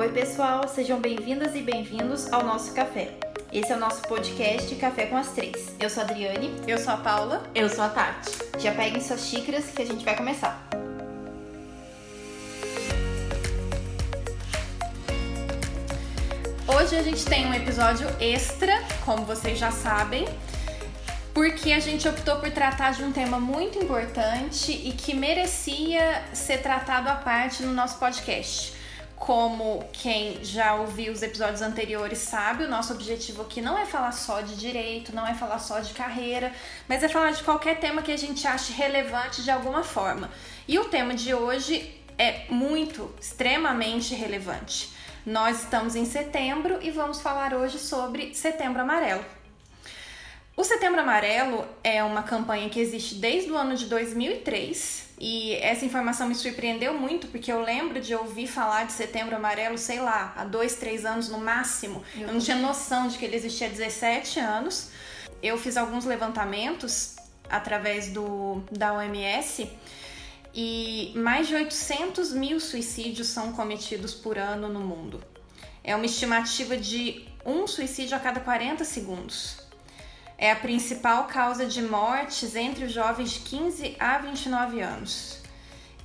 Oi, pessoal, sejam bem-vindas e bem-vindos ao nosso café. Esse é o nosso podcast Café com as Três. Eu sou a Adriane. Eu sou a Paula. Eu sou a Tati. Já peguem suas xícaras que a gente vai começar. Hoje a gente tem um episódio extra, como vocês já sabem, porque a gente optou por tratar de um tema muito importante e que merecia ser tratado à parte no nosso podcast. Como quem já ouviu os episódios anteriores sabe, o nosso objetivo aqui não é falar só de direito, não é falar só de carreira, mas é falar de qualquer tema que a gente ache relevante de alguma forma. E o tema de hoje é muito, extremamente relevante. Nós estamos em setembro e vamos falar hoje sobre Setembro Amarelo. O Setembro Amarelo é uma campanha que existe desde o ano de 2003 e essa informação me surpreendeu muito, porque eu lembro de ouvir falar de setembro amarelo, sei lá, há dois, três anos no máximo. Eu não tinha noção de que ele existia há 17 anos. Eu fiz alguns levantamentos através do, da OMS e mais de 800 mil suicídios são cometidos por ano no mundo. É uma estimativa de um suicídio a cada 40 segundos é a principal causa de mortes entre os jovens de 15 a 29 anos.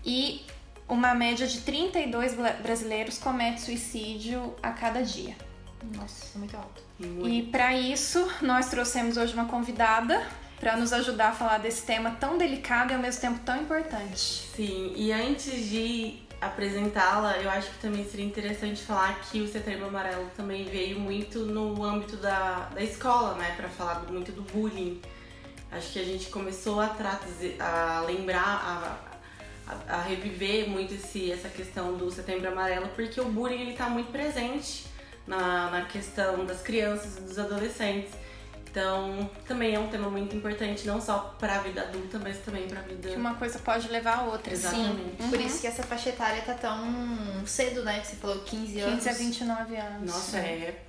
E uma média de 32 brasileiros comete suicídio a cada dia. Nossa, é muito alto. Muito. E para isso, nós trouxemos hoje uma convidada para nos ajudar a falar desse tema tão delicado e ao mesmo tempo tão importante. Sim, e antes de apresentá-la, eu acho que também seria interessante falar que o Setembro Amarelo também veio muito no âmbito da, da escola, né, para falar muito do bullying. Acho que a gente começou a, trazer, a lembrar, a, a, a, reviver muito esse, essa questão do Setembro Amarelo, porque o bullying ele tá muito presente na, na questão das crianças e dos adolescentes. Então, também é um tema muito importante, não só para a vida adulta, mas também para a vida. Que uma coisa pode levar a outra. Exatamente. Sim. Uhum. Por isso que essa faixa etária tá tão cedo, né? Que você falou 15 anos. 15 a 29 anos. Nossa, é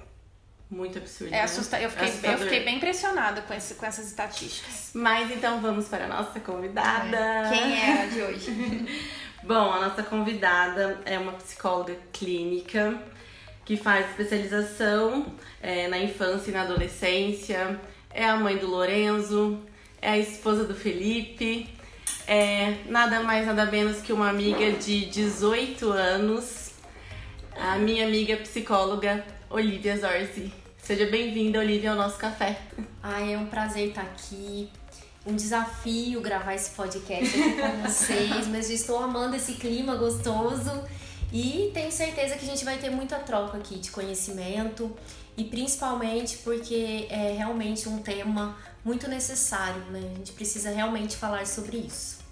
muito absurdo. É né? eu, fiquei, eu fiquei bem impressionada com, esse, com essas estatísticas. Mas então vamos para a nossa convidada. É. Quem é a de hoje? Bom, a nossa convidada é uma psicóloga clínica que faz especialização é, na infância e na adolescência, é a mãe do Lorenzo, é a esposa do Felipe, é nada mais nada menos que uma amiga de 18 anos, a minha amiga psicóloga Olivia Zorzi. Seja bem-vinda, Olivia, ao nosso café. Ai, é um prazer estar aqui. Um desafio gravar esse podcast aqui com vocês, mas eu estou amando esse clima gostoso e tenho certeza que a gente vai ter muita troca aqui de conhecimento e principalmente porque é realmente um tema muito necessário, né? A gente precisa realmente falar sobre isso.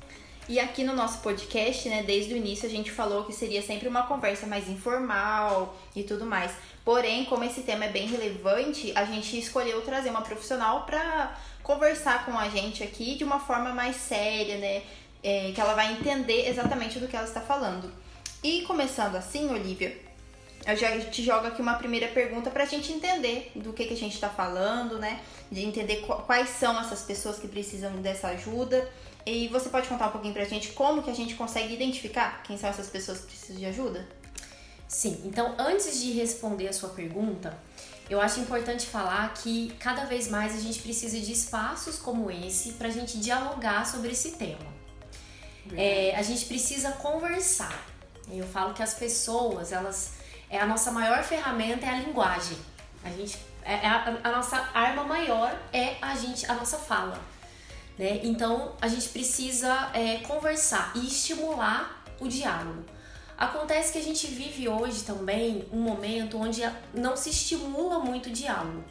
E aqui no nosso podcast, né, desde o início a gente falou que seria sempre uma conversa mais informal e tudo mais. Porém, como esse tema é bem relevante, a gente escolheu trazer uma profissional para conversar com a gente aqui de uma forma mais séria, né? É, que ela vai entender exatamente do que ela está falando. E começando assim, Olivia, eu já te jogo aqui uma primeira pergunta para a gente entender do que, que a gente está falando, né? De entender quais são essas pessoas que precisam dessa ajuda. E você pode contar um pouquinho para a gente como que a gente consegue identificar quem são essas pessoas que precisam de ajuda? Sim, então antes de responder a sua pergunta, eu acho importante falar que cada vez mais a gente precisa de espaços como esse para a gente dialogar sobre esse tema. É, a gente precisa conversar. Eu falo que as pessoas, elas é a nossa maior ferramenta é a linguagem. A gente é, é a, a nossa arma maior é a gente a nossa fala. Né? Então a gente precisa é, conversar e estimular o diálogo. Acontece que a gente vive hoje também um momento onde não se estimula muito o diálogo.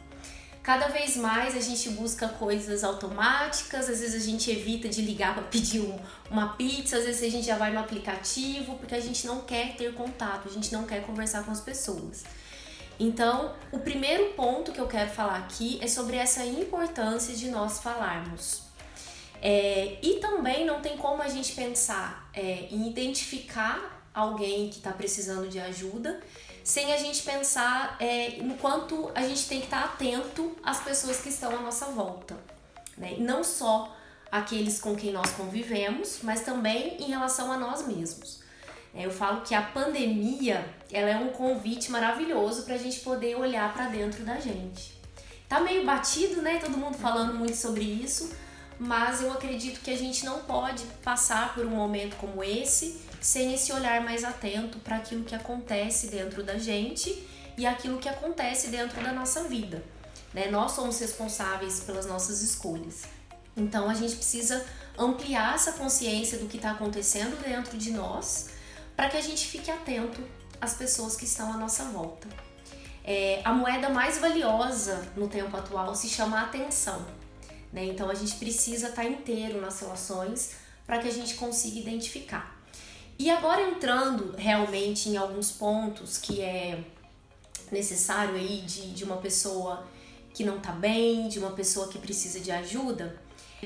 Cada vez mais a gente busca coisas automáticas, às vezes a gente evita de ligar para pedir um, uma pizza, às vezes a gente já vai no aplicativo, porque a gente não quer ter contato, a gente não quer conversar com as pessoas. Então, o primeiro ponto que eu quero falar aqui é sobre essa importância de nós falarmos. É, e também não tem como a gente pensar é, em identificar alguém que está precisando de ajuda sem a gente pensar é, no quanto a gente tem que estar atento às pessoas que estão à nossa volta. Né? Não só aqueles com quem nós convivemos, mas também em relação a nós mesmos. Eu falo que a pandemia ela é um convite maravilhoso para a gente poder olhar para dentro da gente. Tá meio batido, né? Todo mundo falando muito sobre isso, mas eu acredito que a gente não pode passar por um momento como esse sem esse olhar mais atento para aquilo que acontece dentro da gente e aquilo que acontece dentro da nossa vida. Né? Nós somos responsáveis pelas nossas escolhas. Então a gente precisa ampliar essa consciência do que está acontecendo dentro de nós para que a gente fique atento às pessoas que estão à nossa volta. É, a moeda mais valiosa no tempo atual se chama atenção. Né? Então a gente precisa estar tá inteiro nas relações para que a gente consiga identificar. E agora entrando realmente em alguns pontos que é necessário aí de, de uma pessoa que não tá bem, de uma pessoa que precisa de ajuda,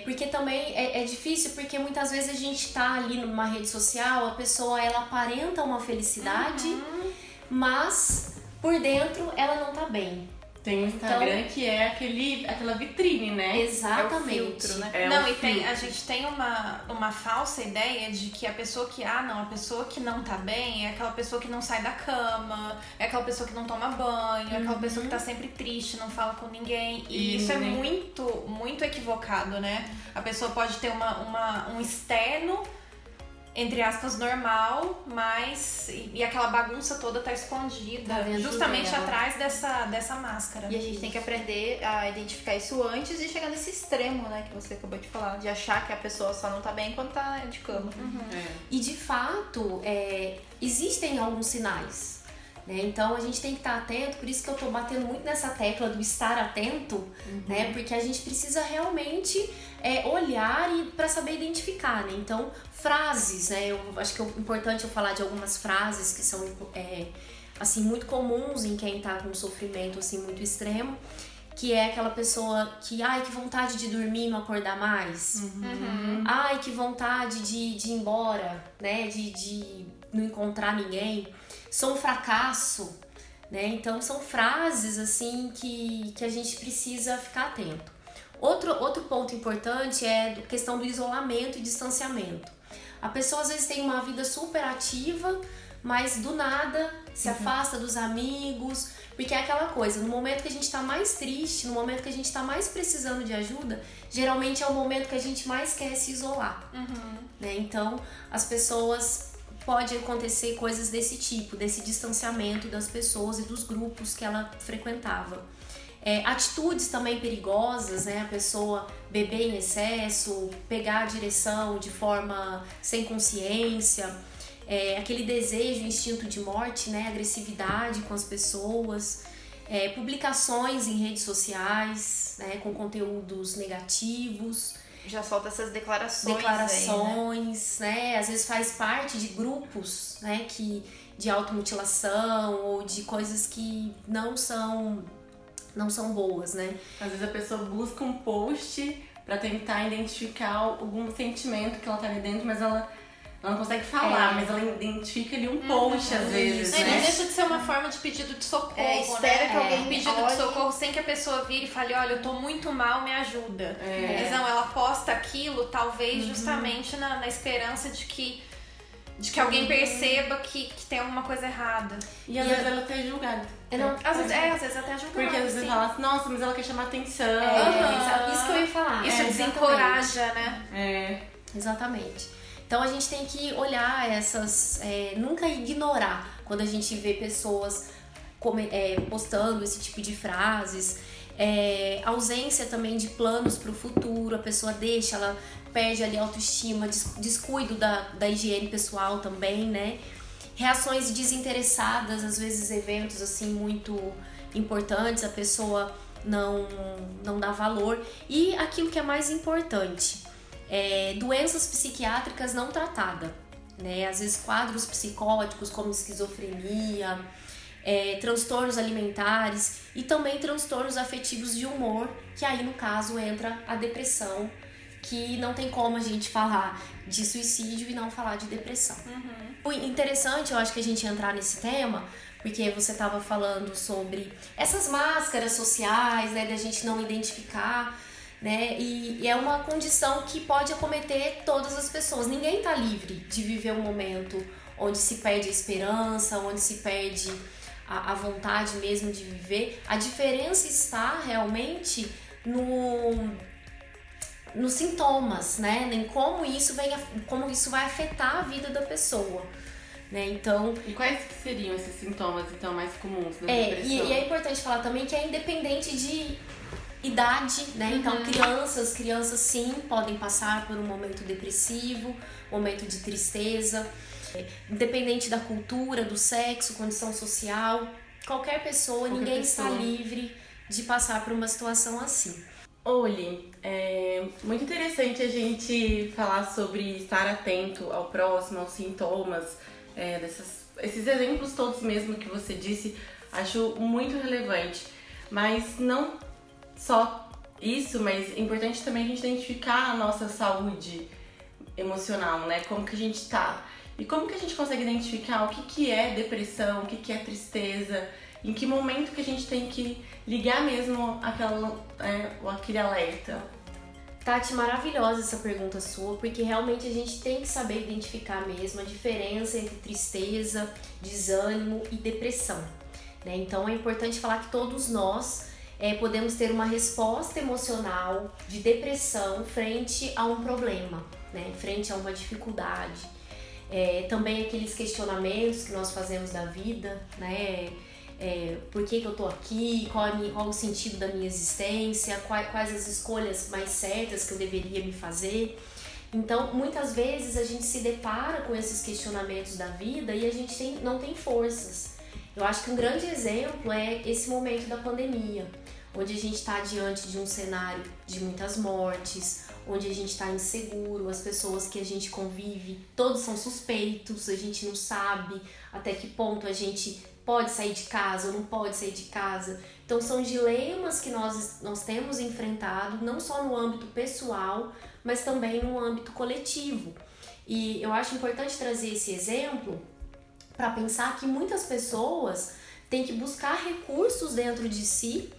porque também é, é, difícil, porque muitas vezes a gente tá ali numa rede social, a pessoa ela aparenta uma felicidade, uhum. mas por dentro ela não tá bem. Tem o Instagram então, que é aquele, aquela vitrine, né? Exatamente. É o filtro, né? É não, e tem, a gente tem uma, uma falsa ideia de que a pessoa que, ah, não, a pessoa que não tá bem é aquela pessoa que não sai da cama, é aquela pessoa que não toma banho, uhum. é aquela uhum. pessoa que tá sempre triste, não fala com ninguém. E, e isso é muito, muito equivocado, né? A pessoa pode ter uma, uma, um externo entre aspas, normal, mas. E, e aquela bagunça toda tá escondida tá justamente dela. atrás dessa, dessa máscara. E a gente tem que aprender a identificar isso antes de chegar nesse extremo, né, que você acabou de falar, de achar que a pessoa só não tá bem quando tá de cama. Uhum. É. E de fato, é, existem alguns sinais né? Então a gente tem que estar atento, por isso que eu estou batendo muito nessa tecla do estar atento, uhum. né? Porque a gente precisa realmente é, olhar e para saber identificar, né? Então frases, né? Eu acho que é importante eu falar de algumas frases que são é, assim muito comuns em quem está com um sofrimento assim muito extremo que é aquela pessoa que, ai, que vontade de dormir e não acordar mais. Uhum. Ai, que vontade de, de ir embora, né? De, de não encontrar ninguém sou um fracasso, né? Então são frases assim que, que a gente precisa ficar atento. Outro, outro ponto importante é a questão do isolamento e distanciamento. A pessoa às vezes tem uma vida super ativa, mas do nada se uhum. afasta dos amigos, porque é aquela coisa, no momento que a gente está mais triste, no momento que a gente está mais precisando de ajuda, geralmente é o momento que a gente mais quer se isolar. Uhum. Né? Então as pessoas pode acontecer coisas desse tipo, desse distanciamento das pessoas e dos grupos que ela frequentava. É, atitudes também perigosas, né? A pessoa beber em excesso, pegar a direção de forma sem consciência, é, aquele desejo, instinto de morte, né? Agressividade com as pessoas, é, publicações em redes sociais, né? Com conteúdos negativos já solta essas declarações. Declarações, aí, né? né? Às vezes faz parte de grupos, né? Que de automutilação ou de coisas que não são não são boas, né? Às vezes a pessoa busca um post para tentar identificar algum sentimento que ela tá ali dentro, mas ela ela não consegue falar, é. mas ela identifica ali um post às vezes. É, né? Não deixa de ser uma forma de pedido de socorro. É, espera né? que alguém é. Pedido olhe... de socorro sem que a pessoa vire e fale, olha, eu tô muito mal, me ajuda. É. Mas não, ela posta aquilo, talvez uhum. justamente na, na esperança de que de que alguém uhum. perceba que, que tem alguma coisa errada. E às e vezes ela até é julgada. Não, às, vezes, é, às vezes até julgada. Porque às vezes fala assim, nossa, mas ela quer chamar atenção. É, uhum. Isso que eu ia falar. Isso é, desencoraja, né? É. Exatamente. Então a gente tem que olhar essas, é, nunca ignorar quando a gente vê pessoas come, é, postando esse tipo de frases. É, ausência também de planos para o futuro, a pessoa deixa, ela perde ali a autoestima, descuido da, da higiene pessoal também, né? Reações desinteressadas, às vezes eventos assim muito importantes, a pessoa não, não dá valor. E aquilo que é mais importante, é, doenças psiquiátricas não tratadas, né? Às vezes quadros psicóticos como esquizofrenia, é, transtornos alimentares e também transtornos afetivos de humor, que aí no caso entra a depressão, que não tem como a gente falar de suicídio e não falar de depressão. Uhum. O interessante, eu acho que a gente entrar nesse tema, porque você estava falando sobre essas máscaras sociais, né, da gente não identificar né? E, e, é uma condição que pode acometer todas as pessoas. Ninguém está livre de viver um momento onde se perde a esperança, onde se perde a, a vontade mesmo de viver. A diferença está realmente no nos sintomas, né? Em como isso vem, como isso vai afetar a vida da pessoa. Né? Então, e quais seriam esses sintomas então mais comuns da é, depressão? E, e é importante falar também que é independente de idade, né? Então, uhum. crianças, crianças sim podem passar por um momento depressivo, momento de tristeza, independente da cultura, do sexo, condição social, qualquer pessoa, qualquer ninguém pessoa. está livre de passar por uma situação assim. Oli, é muito interessante a gente falar sobre estar atento ao próximo, aos sintomas, é, dessas, esses exemplos todos mesmo que você disse, acho muito relevante. Mas não só isso, mas é importante também a gente identificar a nossa saúde emocional, né? Como que a gente tá. E como que a gente consegue identificar o que, que é depressão, o que, que é tristeza, em que momento que a gente tem que ligar mesmo aquela, é, aquele alerta? Tati, maravilhosa essa pergunta sua, porque realmente a gente tem que saber identificar mesmo a diferença entre tristeza, desânimo e depressão. Né? Então é importante falar que todos nós é, podemos ter uma resposta emocional de depressão frente a um problema, né? frente a uma dificuldade. É, também aqueles questionamentos que nós fazemos da vida, né? É, por que, que eu tô aqui, qual, qual, o sentido da minha existência, quais, quais as escolhas mais certas que eu deveria me fazer. Então, muitas vezes a gente se depara com esses questionamentos da vida e a gente tem, não tem forças. Eu acho que um grande exemplo é esse momento da pandemia, onde a gente está diante de um cenário de muitas mortes, onde a gente está inseguro, as pessoas que a gente convive, todos são suspeitos, a gente não sabe até que ponto a gente pode sair de casa ou não pode sair de casa. Então são dilemas que nós, nós temos enfrentado, não só no âmbito pessoal, mas também no âmbito coletivo. E eu acho importante trazer esse exemplo para pensar que muitas pessoas têm que buscar recursos dentro de si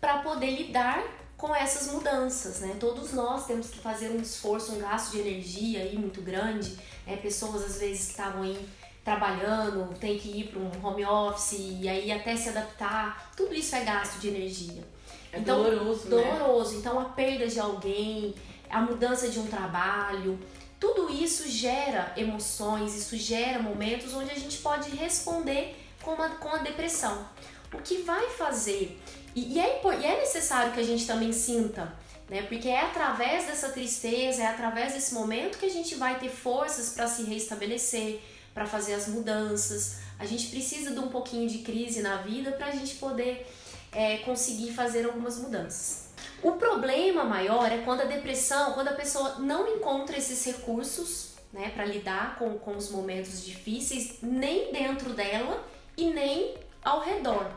para poder lidar com essas mudanças, né? Todos nós temos que fazer um esforço, um gasto de energia aí muito grande. Né? Pessoas às vezes que estavam aí trabalhando, tem que ir para um home office e aí até se adaptar, tudo isso é gasto de energia. É então, doloroso, doloroso. Né? Então a perda de alguém, a mudança de um trabalho, tudo isso gera emoções, isso gera momentos onde a gente pode responder com, uma, com a depressão. O que vai fazer, e, e, é, e é necessário que a gente também sinta, né? Porque é através dessa tristeza, é através desse momento que a gente vai ter forças para se restabelecer, para fazer as mudanças. A gente precisa de um pouquinho de crise na vida para a gente poder é, conseguir fazer algumas mudanças. O problema maior é quando a depressão, quando a pessoa não encontra esses recursos né, para lidar com, com os momentos difíceis, nem dentro dela e nem ao redor.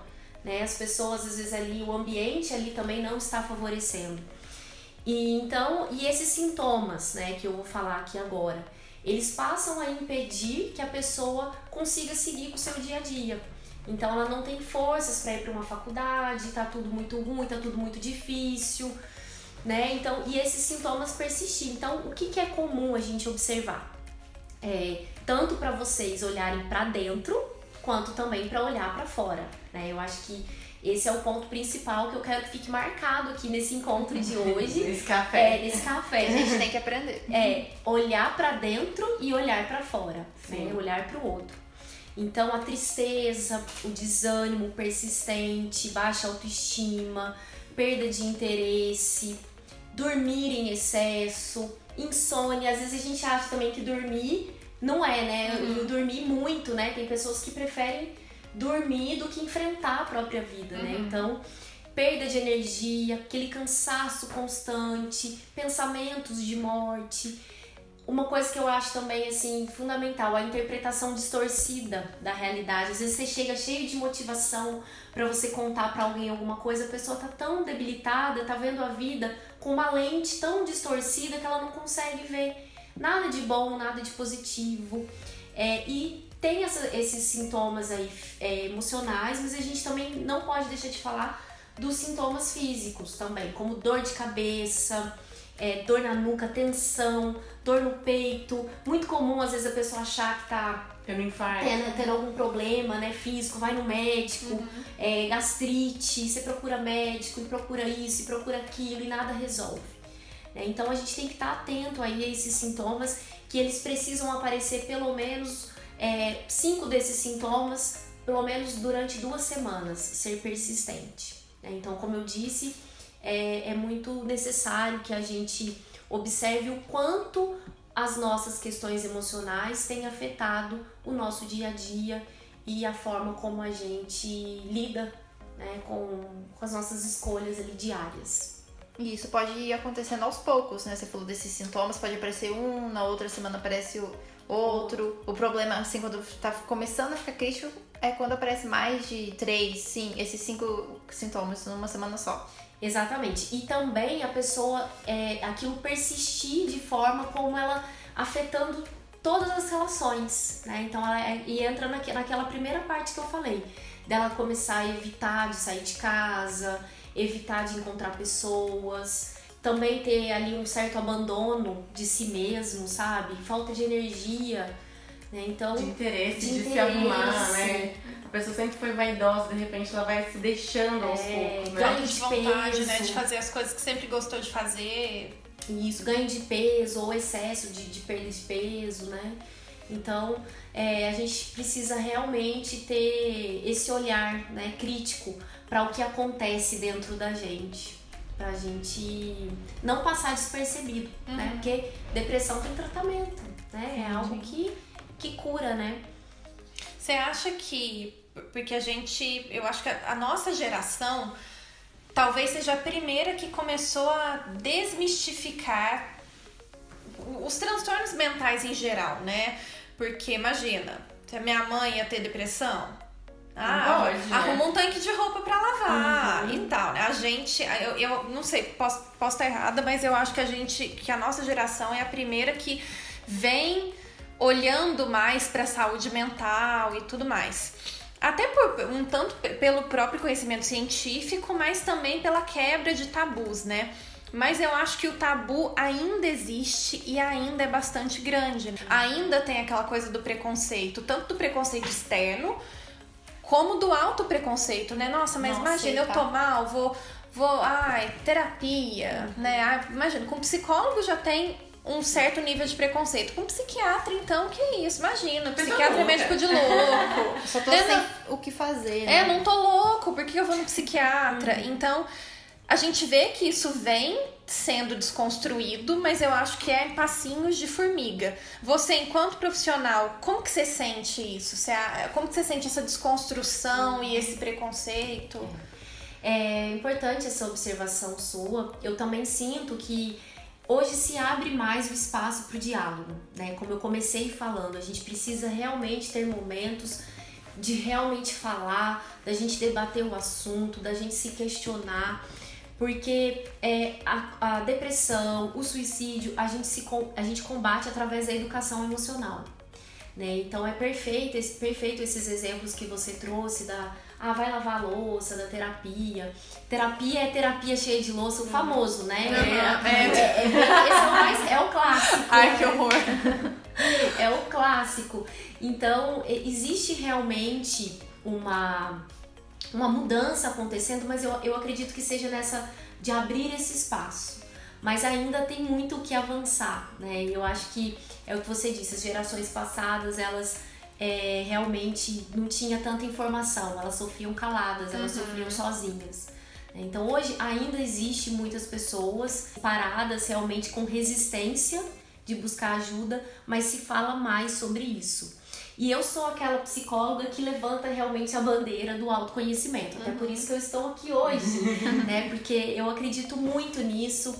Né? As pessoas, às vezes, ali, o ambiente ali também não está favorecendo. E então, e esses sintomas, né, que eu vou falar aqui agora, eles passam a impedir que a pessoa consiga seguir com o seu dia a dia. Então ela não tem forças para ir para uma faculdade, tá tudo muito ruim, tá tudo muito difícil, né? Então, e esses sintomas persistir. Então, o que, que é comum a gente observar? É, tanto para vocês olharem para dentro, quanto também para olhar para fora, né? Eu acho que esse é o ponto principal que eu quero que fique marcado aqui nesse encontro de hoje. nesse café. É, nesse café. A gente tem que aprender. É, olhar para dentro e olhar para fora, né? Olhar para o outro. Então, a tristeza, o desânimo persistente, baixa autoestima, perda de interesse, dormir em excesso, insônia. Às vezes a gente acha também que dormir não é, né? Uhum. dormir muito, né? Tem pessoas que preferem dormir do que enfrentar a própria vida, né? uhum. né? Então, perda de energia, aquele cansaço constante, pensamentos de morte. Uma coisa que eu acho também assim fundamental, a interpretação distorcida da realidade. Às vezes você chega cheio de motivação para você contar para alguém alguma coisa, a pessoa tá tão debilitada, tá vendo a vida com uma lente tão distorcida que ela não consegue ver nada de bom, nada de positivo. É, e tem essa, esses sintomas aí é, emocionais, mas a gente também não pode deixar de falar dos sintomas físicos também, como dor de cabeça, é, dor na nuca, tensão, dor no peito. Muito comum às vezes a pessoa achar que tá Tendo infarto. tendo, tendo algum problema né, físico, vai no médico, Uhum. é, gastrite, você procura médico, e procura isso, e procura aquilo, e nada resolve. né? Então a gente tem que estar atento aí a esses sintomas, que eles precisam aparecer pelo menos é, cinco desses sintomas, pelo menos durante duas semanas, ser persistente. né? Então, como eu disse, é, é muito necessário que a gente observe o quanto as nossas questões emocionais têm afetado o nosso dia a dia e a forma como a gente lida né, com, com as nossas escolhas ali diárias. E isso pode ir acontecendo aos poucos, né? Você falou desses sintomas, pode aparecer um, na outra semana aparece o outro. O problema, assim, quando tá começando a ficar crítico, é quando aparece mais de três, sim, esses cinco sintomas numa semana só. Exatamente. E também a pessoa, é, aquilo persistir de forma como ela afetando todas as relações, né? Então, ela é- e entra naque- naquela primeira parte que eu falei, dela começar a evitar de sair de casa, evitar de encontrar pessoas, também ter ali um certo abandono de si mesmo, sabe? Falta de energia, né? Então, De interesse, De de, interesse. se arrumar, né? A pessoa sempre foi vaidosa, de repente ela vai se deixando aos É, poucos, né? ganho de de vontade, né? peso. De fazer as coisas que sempre gostou de fazer. Isso, ganho de peso ou excesso de, de perda de peso, né? Então, é, a gente precisa realmente ter esse olhar né, crítico para o que acontece dentro da gente. Pra gente não passar despercebido, né? Uhum. Porque depressão tem tratamento, né? É algo que, que cura, né? Você acha que. Porque a gente. Eu acho que a, a nossa geração talvez seja a primeira que começou a desmistificar os transtornos mentais em geral, né? Porque imagina, se a minha mãe ia ter depressão. Ah, pode, né? arruma um tanque de roupa pra lavar e tal? A gente, eu, eu não sei, posso, posso estar errada, mas eu acho que a gente, que a nossa geração é a primeira que vem olhando mais pra saúde mental e tudo mais. Até por um tanto pe- pelo próprio conhecimento científico, mas também pela quebra de tabus, né? Mas eu acho que o tabu ainda existe e ainda é bastante grande. Ainda tem aquela coisa do preconceito, tanto do preconceito externo como do auto preconceito, né? Nossa, mas Não imagina, eu aceitar. tô mal, vou, vou, ai, terapia, né? Ai, imagina, com psicólogo já tem um certo nível de preconceito. Com psiquiatra, então, que isso? Imagina, Pessoa psiquiatra é médico de louco. Só tô Dentro- sem o que fazer, É, né? não tô louco, por que eu vou no psiquiatra? Então, a gente vê que isso vem sendo desconstruído, mas eu acho que é em passinhos de formiga. Você, enquanto profissional, como que você sente isso? Você, como que você sente essa desconstrução e esse preconceito? É importante essa observação sua. Eu também sinto que hoje se abre mais o espaço para o diálogo, né? Como eu comecei falando, a gente precisa realmente ter momentos de realmente falar, da gente debater o assunto, da gente se questionar, porque é, a, a depressão, o suicídio, a gente, se, a gente combate através da educação emocional. Né? Então é perfeito, esse, perfeito esses exemplos que você trouxe da ah, vai lavar a louça, da terapia. Terapia é terapia cheia de louça, o famoso, né? Uhum, É, é. é- é- esse é o, mais, é o clássico. Ai, que horror! É o clássico. Então, e- existe realmente uma, uma mudança acontecendo, mas eu, eu acredito que seja nessa de abrir esse espaço. Mas ainda tem muito o que avançar, né? E eu acho que é o que você disse, as gerações passadas, elas é, realmente não tinha tanta informação, elas sofriam caladas, elas sofriam sozinhas. Então hoje ainda existe muitas pessoas paradas realmente com resistência de buscar ajuda, mas se fala mais sobre isso. E eu sou aquela psicóloga que levanta realmente a bandeira do autoconhecimento. Até por isso que eu estou aqui hoje, né? Porque eu acredito muito nisso,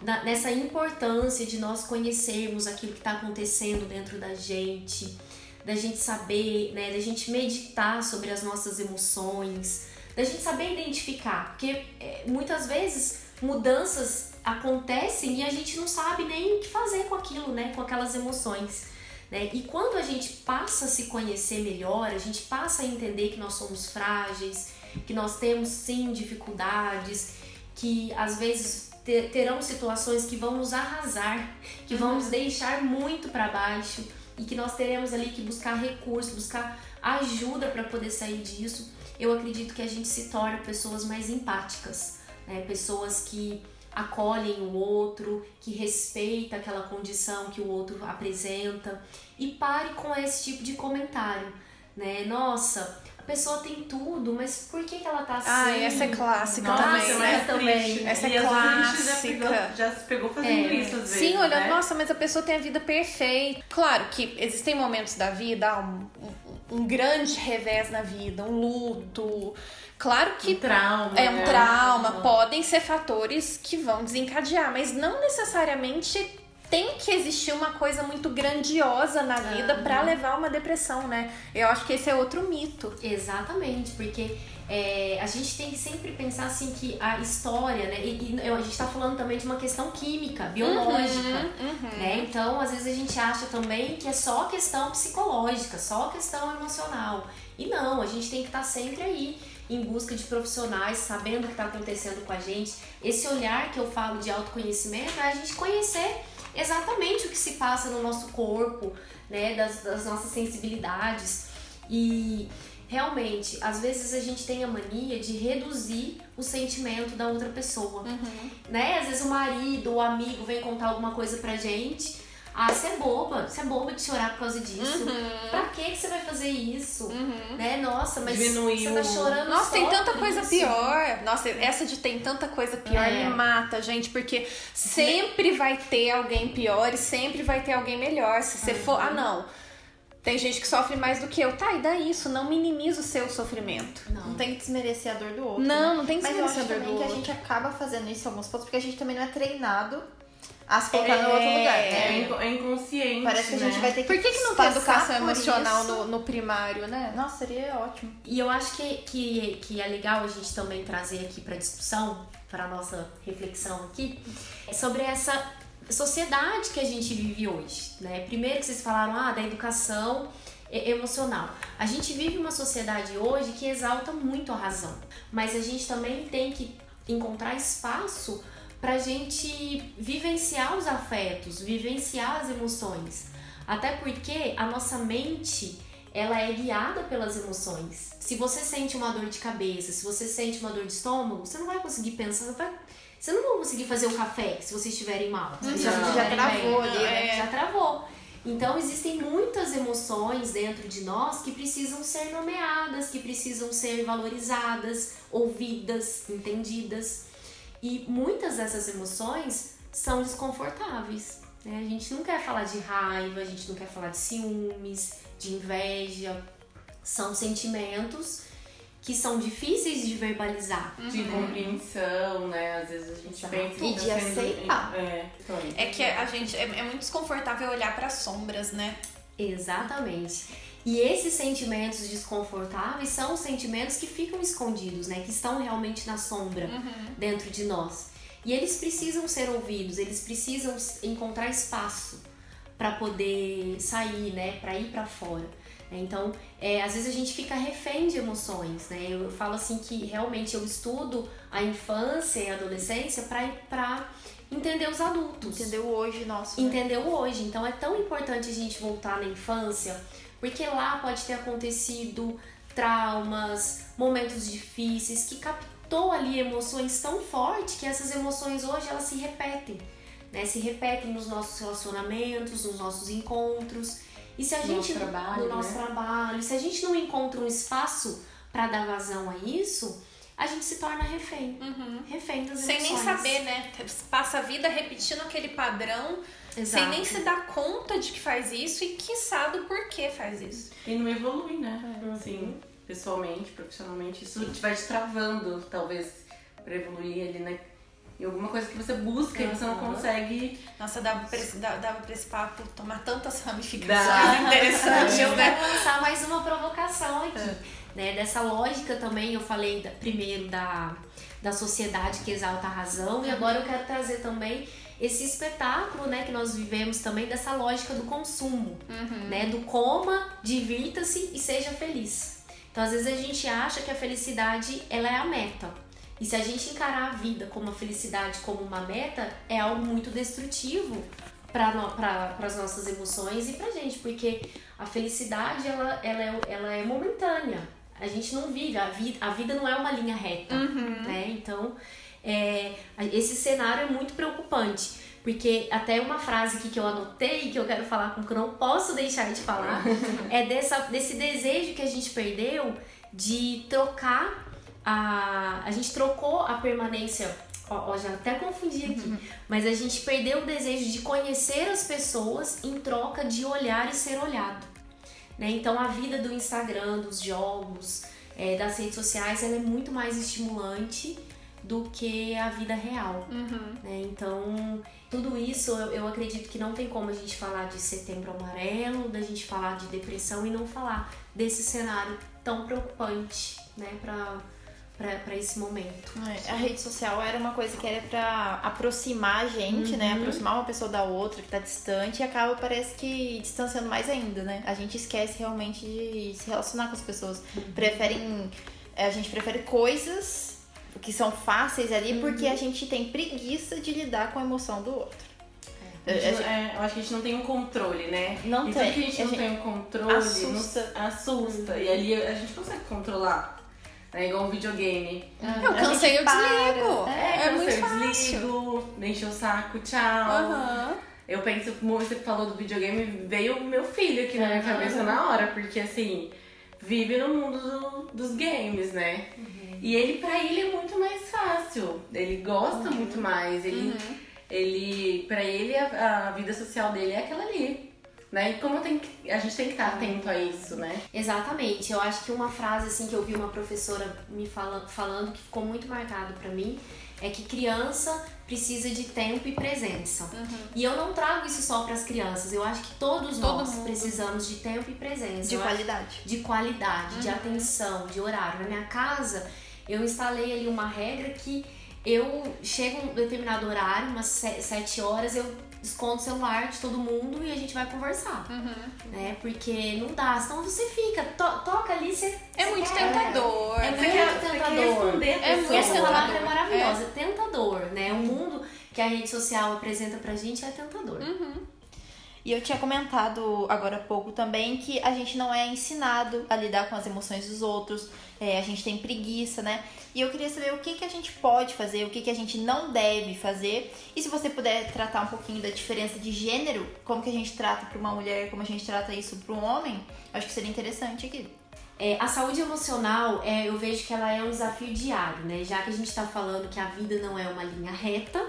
na- nessa importância de nós conhecermos aquilo que está acontecendo dentro da gente, da gente saber, né? Da gente meditar sobre as nossas emoções, da gente saber identificar, porque é, muitas vezes mudanças acontecem e a gente não sabe nem o que fazer com aquilo, né? Com aquelas emoções. Né? E quando a gente passa a se conhecer melhor, a gente passa a entender que nós somos frágeis, que nós temos sim dificuldades, que às vezes ter, terão situações que vão nos arrasar, que vão nos deixar muito para baixo e que nós teremos ali que buscar recursos, buscar ajuda para poder sair disso. Eu acredito que a gente se torna pessoas mais empáticas, né? Pessoas que acolhem o outro, que respeita aquela condição que o outro apresenta e pare com esse tipo de comentário, né? Nossa, a pessoa tem tudo, mas por que, que ela tá assim? Ah, essa é clássica Nossa, também, mas né? também. Essa é E às vezes a gente clássica. Já, pegou, já se pegou fazendo É. isso às vezes, Sim, olhando, né? nossa, mas a pessoa tem a vida perfeita. Claro que existem momentos da vida, um, um, um grande revés na vida, um luto. Claro que Um trauma. é um né? trauma, Uhum. podem ser fatores que vão desencadear, mas não necessariamente tem que existir uma coisa muito grandiosa na vida pra levar uma depressão, né? Eu acho que esse é outro mito. Exatamente, porque é, a gente tem que sempre pensar assim que a história, né? E, e a gente tá falando também de uma questão química, biológica. Uhum. Né? Então, às vezes a gente acha também que é só questão psicológica, só questão emocional. E não, a gente tem que estar sempre aí em busca de profissionais, sabendo o que está acontecendo com a gente. Esse olhar que eu falo de autoconhecimento é a gente conhecer exatamente o que se passa no nosso corpo, né? das, das nossas sensibilidades. E realmente, às vezes a gente tem a mania de reduzir o sentimento da outra pessoa né? Às vezes o marido, o amigo vem contar alguma coisa pra gente. Ah, você é boba, você é boba de chorar por causa disso. Pra que que você vai fazer isso? Né? Nossa, mas Diminuir você tá chorando Nossa, só tem tanta por coisa isso. pior. Nossa, essa de tem tanta coisa pior É. me mata, gente, porque sempre vai ter alguém pior e sempre vai ter alguém melhor. Se você for, ah, não. Tem gente que sofre mais do que eu. Tá, e daí isso? Não minimiza o seu sofrimento. Não tem que desmerecer a dor do outro. Não, né? não tem que Mas eu desmerecer acho a dor também do que a outro. gente acaba fazendo isso em alguns pontos porque a gente também não é treinado a se colocar no outro lugar, É, né? inco- é inconsciente. Parece que a gente né? vai ter que Por que, que não tem educação emocional no, no primário, né? Nossa, seria ótimo. E eu acho que, que, que é legal a gente também trazer aqui para discussão, para nossa reflexão aqui, é sobre essa sociedade que a gente vive hoje. Né? Primeiro que vocês falaram ah, da educação emocional. A gente vive uma sociedade hoje que exalta muito a razão, mas a gente também tem que encontrar espaço pra gente vivenciar os afetos, vivenciar as emoções. Até porque a nossa mente, ela é guiada pelas emoções. Se você sente uma dor de cabeça, se você sente uma dor de estômago, você não vai conseguir pensar, você, vai- você não vai conseguir fazer o café se vocês estiverem mal. Se vocês Já- travou ali, né? É, Já travou. Então existem muitas emoções dentro de nós que precisam ser nomeadas, que precisam ser valorizadas, ouvidas, entendidas. E muitas dessas emoções são desconfortáveis. Né? A gente não quer falar de raiva, a gente não quer falar de ciúmes, de inveja. São sentimentos que são difíceis de verbalizar. De compreensão, né? Às vezes a gente Exato. pensa E tá de aceitar. É, então. É que a gente é, é muito desconfortável olhar para sombras, né? Exatamente. E esses sentimentos desconfortáveis são os sentimentos que ficam escondidos, né? Que estão realmente na sombra dentro de nós. E eles precisam ser ouvidos, eles precisam encontrar espaço para poder sair, né? Para ir para fora. Então, é, às vezes a gente fica refém de emoções, né? Eu falo assim que realmente eu estudo a infância e a adolescência para entender os adultos Entendeu hoje, nosso. né? entendeu hoje. Então é tão importante a gente voltar na infância, porque lá pode ter acontecido traumas, momentos difíceis que captou ali emoções tão fortes que essas emoções hoje elas se repetem, né? Se repetem nos nossos relacionamentos, nos nossos encontros. E se a No gente nosso trabalho, no nosso né? trabalho, se a gente não encontra um espaço para dar vazão a isso, a gente se torna refém, refém das Sem nem saber, né? Passa a vida repetindo aquele padrão, sem Exato. nem se dar conta de que faz isso e quiçá do porquê faz isso. E não evolui, né? Assim, pessoalmente, profissionalmente, isso te vai te travando, talvez, pra evoluir ali, né? Em alguma coisa que você busca e você não Uhum. consegue. Nossa, dava pra, esse- dava dava pra esse papo tomar tantas Dá. ramificações interessantes, Eu né? vou lançar mais uma provocação aqui. Né? Dessa lógica também, eu falei da- primeiro da, da sociedade que exalta a razão, e agora eu quero trazer também esse espetáculo né, que nós vivemos também dessa lógica do consumo, né? Do coma, divirta-se e seja feliz. Então, às vezes a gente acha que a felicidade ela é a meta. E se a gente encarar a vida como a felicidade como uma meta, é algo muito destrutivo para pra, as nossas emoções e pra gente, porque a felicidade ela, ela, é, ela é momentânea. A gente não vive, a vida, a vida não é uma linha reta, Uhum. né? Então, é, esse cenário é muito preocupante. Porque até uma frase aqui que eu anotei, que eu quero falar com que eu não posso deixar de falar, é dessa, desse desejo que a gente perdeu de trocar a. A gente trocou a permanência. Ó, ó, já até confundi aqui. Mas a gente perdeu o desejo de conhecer as pessoas em troca de olhar e ser olhado. Né? Então a vida do Instagram, dos jogos, é, das redes sociais, ela é muito mais estimulante do que a vida real. Né? Então, tudo isso eu, eu acredito que não tem como a gente falar de setembro amarelo, da gente falar de depressão e não falar desse cenário tão preocupante né? para esse momento. É, a rede social era uma coisa que era pra aproximar a gente, né? Aproximar uma pessoa da outra que tá distante e acaba, parece que, distanciando mais ainda, né? A gente esquece realmente de se relacionar com as pessoas. Preferem. A gente prefere coisas que são fáceis ali porque a gente tem preguiça de lidar com a emoção do outro. A gente não- é, eu acho que a gente não tem um controle, né? Não e tem. tudo que a gente A não gente- tem um controle, assusta. nos assusta. E ali a gente consegue controlar. É igual um videogame. Eu A cansei, eu desligo. É, É, muito eu fácil. desligo, enche o saco, tchau. Aham. Eu penso, como você falou do videogame, veio o meu filho aqui na minha cabeça na hora, porque assim, vive no mundo do- dos games, né? E ele, pra ele, é muito mais fácil. Ele gosta muito mais. Ele, ele pra ele, a, a vida social dele é aquela ali. Né? E como tem que- a gente tem que estar atento a isso, né? Exatamente. Eu acho que uma frase assim que eu vi uma professora me fala, falando que ficou muito marcado pra mim é que criança precisa de tempo e presença. E eu não trago isso só para as crianças. Eu acho que todos Todo nós mundo. precisamos de tempo e presença. De Eu acho- qualidade. de qualidade, de atenção, de horário. Na minha casa, eu instalei ali uma regra que eu chego um determinado horário, umas se- sete horas, eu escondo o celular de todo mundo e a gente vai conversar, né? Porque não dá, senão você fica, to- toca ali, você... É muito tentador. É né? Quer, muito tentador. É muito essa tentador. palavra é maravilhosa, é tentador, né? O mundo que a rede social apresenta pra gente é tentador. E eu tinha comentado agora há pouco também que a gente não é ensinado a lidar com as emoções dos outros, é, a gente tem preguiça, né? E eu queria saber o que, que a gente pode fazer, o que, que a gente não deve fazer. E se você puder tratar um pouquinho da diferença de gênero, como que a gente trata para uma mulher, como a gente trata isso para um homem, acho que seria interessante aqui. É, a saúde emocional, é, eu vejo que ela é um desafio diário, né? Já que a gente tá falando que a vida não é uma linha reta,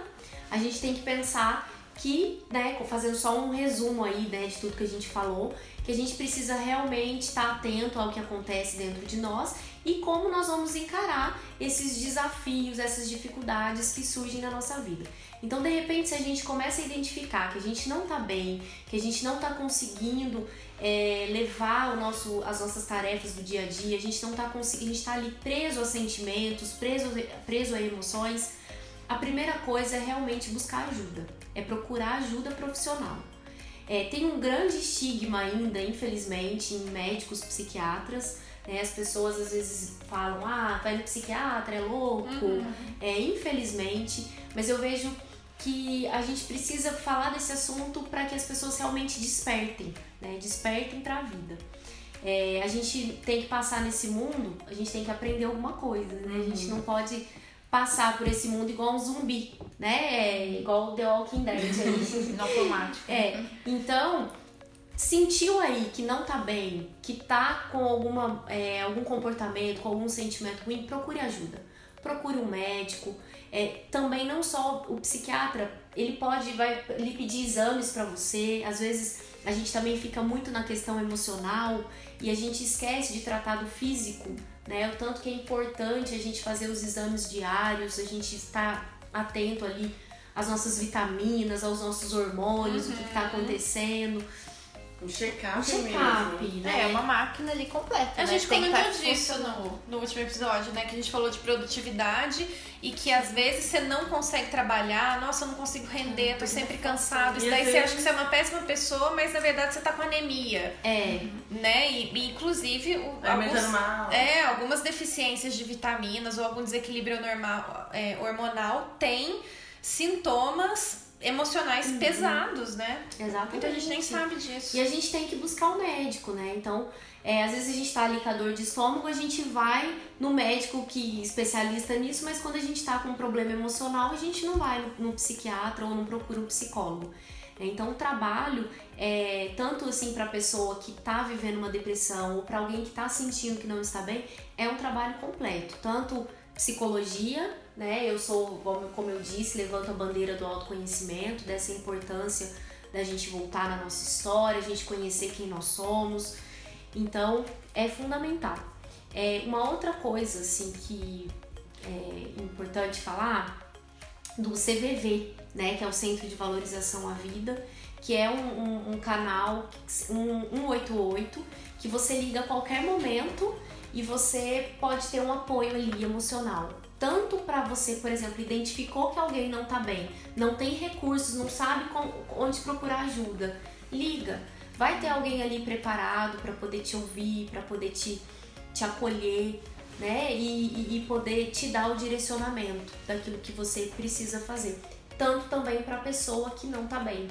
a gente tem que pensar que, né, fazendo só um resumo aí, né, de tudo que a gente falou, que a gente precisa realmente estar atento ao que acontece dentro de nós e como nós vamos encarar esses desafios, essas dificuldades que surgem na nossa vida. Então, de repente, se a gente começa a identificar que a gente não tá bem, que a gente não tá conseguindo é, levar o nosso, as nossas tarefas do dia a dia, a gente não tá conseguindo, a gente tá ali preso a sentimentos, preso, preso a emoções, a primeira coisa é realmente buscar ajuda, é procurar ajuda profissional. É, tem um grande estigma ainda, infelizmente, em médicos psiquiatras. Né? As pessoas às vezes falam, ah, vai no psiquiatra, é louco. É, infelizmente, mas eu vejo que a gente precisa falar desse assunto para que as pessoas realmente despertem, né? Despertem para a vida. É, a gente tem que passar nesse mundo, a gente tem que aprender alguma coisa, né? A gente não pode passar por esse mundo igual um zumbi, né? É, igual o The Walking Dead aí. No automático. É, então, sentiu aí que não tá bem, que tá com alguma, é, algum comportamento, com algum sentimento ruim, procure ajuda. Procure um médico. É, também não só o psiquiatra, ele pode vai lhe pedir exames para você. Às vezes a gente também fica muito na questão emocional e a gente esquece de tratar do físico, né? O tanto que é importante a gente fazer os exames diários, a gente estar atento ali às nossas vitaminas, aos nossos hormônios, o que está acontecendo. Um check-up Um check-up, mesmo. né? É, uma máquina ali completa. A né? gente Tem comentou tá disso no, no último episódio, né? Que a gente falou de produtividade e que às vezes você não consegue trabalhar, nossa, eu não consigo render, tô sempre cansado. Isso E daí você acha que você é uma péssima pessoa, mas na verdade você tá com anemia, É, né? E, e, inclusive o, Vai aumentando mal. é, algumas deficiências de vitaminas ou algum desequilíbrio normal, é, hormonal tem sintomas emocionais pesados, né? exatamente. Muita gente nem sabe disso. E a gente tem que buscar o médico, né? Então, é, às vezes a gente tá ali com a dor de estômago, a gente vai no médico que especialista nisso, mas quando a gente tá com um problema emocional, a gente não vai no, no psiquiatra ou não procura um psicólogo. né? Então, o trabalho, é, tanto assim para pessoa que tá vivendo uma depressão ou para alguém que tá sentindo que não está bem, é um trabalho completo. Tanto psicologia, né? Eu sou, como eu disse, levanto a bandeira do autoconhecimento, dessa importância da gente voltar na nossa história, a gente conhecer quem nós somos. Então, é fundamental. É, uma outra coisa, assim, que é importante falar do CVV, né, que é o Centro de Valorização à Vida, que é um, um, um canal um, 188 que você liga a qualquer momento e você pode ter um apoio ali emocional. Tanto para você, por exemplo, identificou que alguém não tá bem, não tem recursos, não sabe com- onde procurar ajuda, liga. Vai ter alguém ali preparado para poder te ouvir, para poder te, te acolher, né? E, e- poder te dar o direcionamento daquilo que você precisa fazer. Tanto também para a pessoa que não tá bem.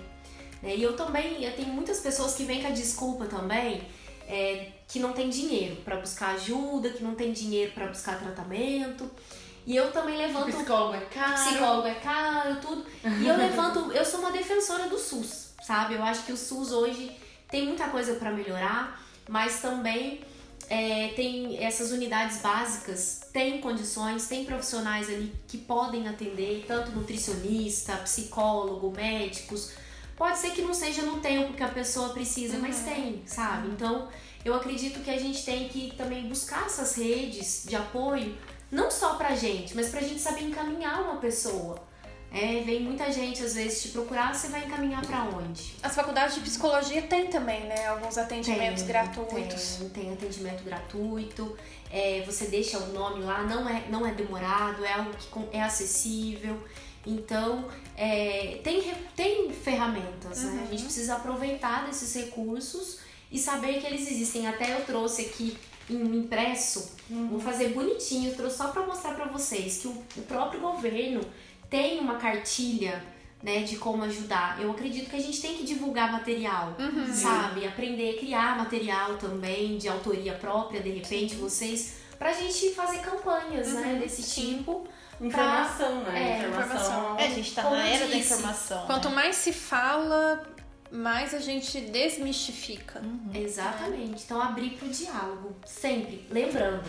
né? E eu também, eu tenho muitas pessoas que vêm com a desculpa também é, que não tem dinheiro para buscar ajuda, que não tem dinheiro para buscar tratamento. E eu também levanto Psicólogo é caro. psicólogo é caro, tudo. E eu levanto, eu sou uma defensora do SUS, sabe? Eu acho que o SUS hoje tem muita coisa para melhorar, mas também é, tem essas unidades básicas, tem condições, tem profissionais ali que podem atender, tanto nutricionista, psicólogo, médicos. Pode ser que não seja no tempo que a pessoa precisa, mas tem, sabe? Então, eu acredito que a gente tem que também buscar essas redes de apoio, não só pra gente, mas pra gente saber encaminhar uma pessoa. É, vem muita gente às vezes te procurar, você vai encaminhar pra onde? As faculdades de psicologia tem também, né? Alguns atendimentos Tem, gratuitos. Tem, tem atendimento gratuito, é, você deixa o nome lá, não é, não é demorado, é algo que é acessível. Então, é, tem, tem ferramentas, né? A gente precisa aproveitar desses recursos e saber que eles existem. Até eu trouxe aqui em impresso, vou fazer bonitinho, eu trouxe só para mostrar para vocês que o, o próprio governo tem uma cartilha né, de como ajudar. Eu acredito que a gente tem que divulgar material, sabe? Aprender a criar material também de autoria própria, de repente, vocês, pra gente fazer campanhas, né, desse tipo. Informação, né? É, informação. É, a gente tá Como na era da disse, informação. Quanto né? mais se fala, mais a gente desmistifica. Exatamente. Então, abrir pro diálogo, sempre. Lembrando,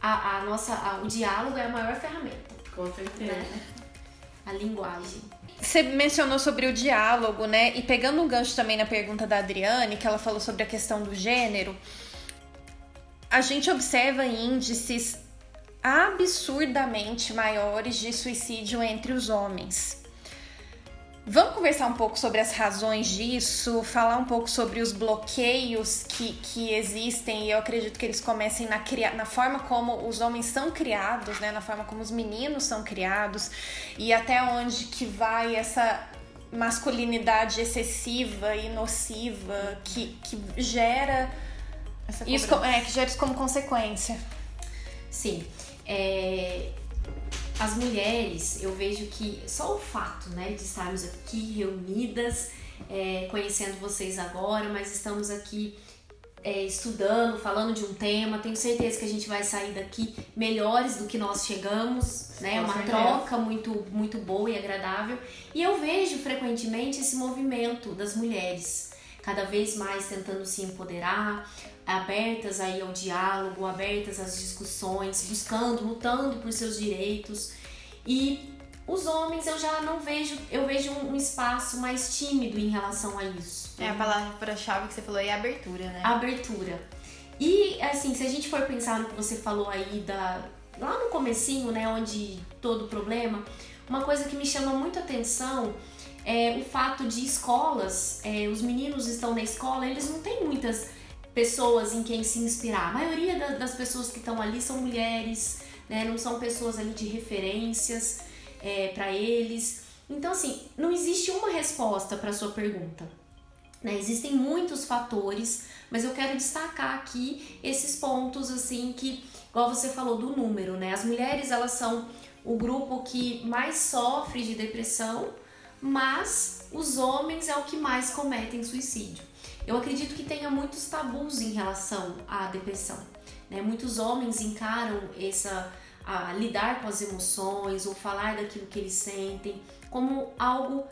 a, a nossa, a- o diálogo é a maior ferramenta, Com certeza. né? A linguagem. Você mencionou sobre o diálogo, né? E pegando um gancho também na pergunta da Adriane, que ela falou sobre a questão do gênero, a gente observa índices absurdamente maiores de suicídio entre os homens. Vamos conversar um pouco sobre as razões disso, falar um pouco sobre os bloqueios que, que existem, e eu acredito que eles comecem na, na forma como os homens são criados, né? na forma como os meninos são criados, e até onde que vai essa masculinidade excessiva e nociva que, que gera isso, é, que gera isso como consequência. Sim. É, as mulheres, eu vejo que só o fato né, de estarmos aqui reunidas, é, conhecendo vocês agora, mas estamos aqui é, estudando, falando de um tema, tenho certeza que a gente vai sair daqui melhores do que nós chegamos, né? Com Uma certeza. troca muito, muito boa e agradável. E eu vejo frequentemente esse movimento das mulheres, cada vez mais tentando se empoderar, abertas aí ao diálogo, abertas às discussões, buscando, lutando por seus direitos. E os homens eu já não vejo, eu vejo um, espaço mais tímido em relação a isso. É a palavra-chave que você falou aí é abertura, né? Abertura. E assim, se a gente for pensar no que você falou aí da lá no comecinho, né, onde todo o problema, uma coisa que me chama muito atenção é, o fato de escolas, é, os meninos estão na escola, eles não têm muitas pessoas em quem se inspirar. A maioria da, das pessoas que estão ali são mulheres, né? Não são pessoas ali de referências é, para eles. Então, assim, não existe uma resposta para sua pergunta. Né? Existem muitos fatores, mas eu quero destacar aqui esses pontos, assim, que, igual você falou do número, né? As mulheres, elas são o grupo que mais sofre de depressão, mas os homens é o que mais cometem suicídio. Eu acredito que tenha muitos tabus em relação à depressão. Né? Muitos homens encaram essa a lidar com as emoções ou falar daquilo que eles sentem como algo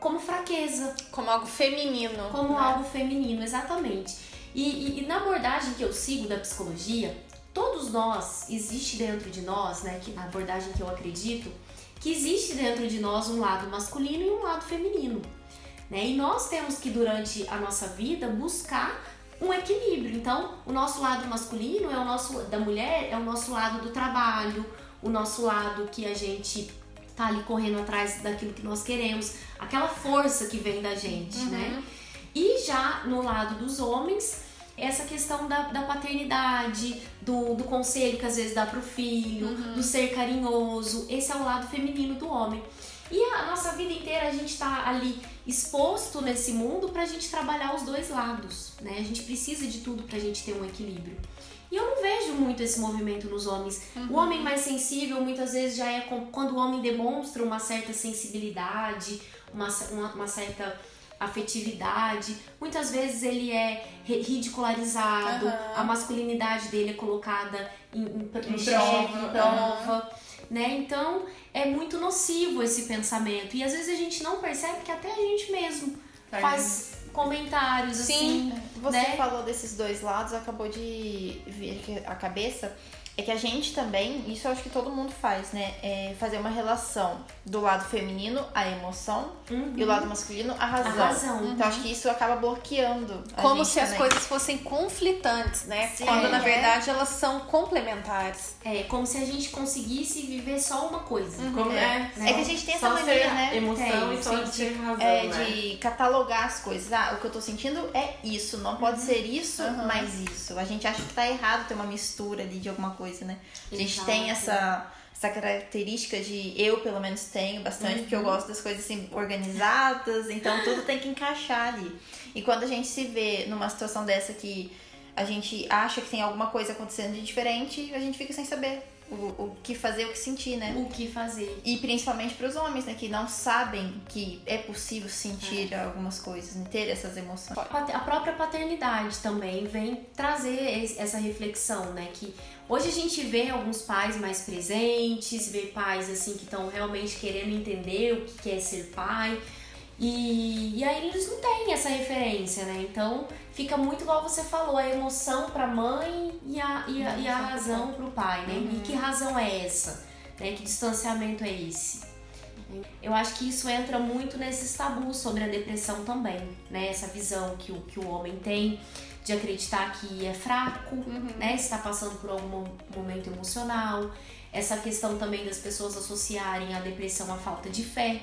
como fraqueza, como algo feminino, como né? algo feminino, exatamente. E, e, e, na abordagem que eu sigo da psicologia, todos nós existe dentro de nós, né, que na abordagem que eu acredito, que existe dentro de nós um lado masculino e um lado feminino. Né? E nós temos que, durante a nossa vida, buscar um equilíbrio. Então, o nosso lado masculino é o nosso da mulher é o nosso lado do trabalho, o nosso lado que a gente tá ali correndo atrás daquilo que nós queremos, aquela força que vem da gente, uhum. né? E já no lado dos homens, essa questão da, da paternidade, do, do conselho que às vezes dá pro filho, uhum. do ser carinhoso, esse é o lado feminino do homem. E a nossa vida inteira a gente tá ali exposto nesse mundo pra gente trabalhar os dois lados, né? A gente precisa de tudo pra gente ter um equilíbrio. E eu não vejo muito esse movimento nos homens. Uhum. O homem mais sensível muitas vezes já é quando o homem demonstra uma certa sensibilidade, uma, uma, uma certa afetividade. Muitas vezes ele é ridicularizado, uhum. a masculinidade dele é colocada em, em, em, em prova. Em prova né? Então é muito nocivo esse pensamento. E às vezes a gente não percebe que até a gente mesmo faz comentários Sim, assim. Você né? falou desses dois lados, acabou de vir a cabeça é que a gente também, isso eu acho que todo mundo faz, né? É fazer uma relação do lado feminino, a emoção, uhum. e o lado masculino, a razão. A razão. Então uhum. acho que isso acaba bloqueando. Como se também. as coisas fossem conflitantes, né? Sim, Quando na é. verdade elas são complementares. É, como se a gente conseguisse viver só uma coisa. Uhum. Como, é, né? é que a gente tem essa maneira, né? Emoção e só de razão. É, né? de catalogar as coisas. Ah, o que eu tô sentindo é isso, não pode uhum. ser isso, mas isso. A gente acha que tá errado ter uma mistura ali de alguma coisa coisa, né? A gente Exato. tem essa, essa característica de eu, pelo menos, tenho bastante, uhum. porque eu uhum. gosto das coisas assim organizadas, então tudo tem que encaixar ali. E quando a gente se vê numa situação dessa que a gente acha que tem alguma coisa acontecendo de diferente, a gente fica sem saber o, o que fazer, o que sentir, né? O que fazer. E principalmente para os homens, né? Que não sabem que é possível sentir é. algumas coisas, né, ter essas emoções. A própria paternidade também vem trazer essa reflexão, né? Que hoje a gente vê alguns pais mais presentes, vê pais assim que estão realmente querendo entender o que é ser pai e, e aí eles não têm essa referência, né? Então fica muito igual você falou, a emoção pra mãe e a, e a, e a razão pro pai, né? Uhum. E que razão é essa? Né? Que distanciamento é esse? Eu acho que isso entra muito nesses tabus sobre a depressão também, né? Essa visão que o, que o homem tem de acreditar que é fraco, uhum. né? Está passando por algum momento emocional. Essa questão também das pessoas associarem a depressão à falta de fé,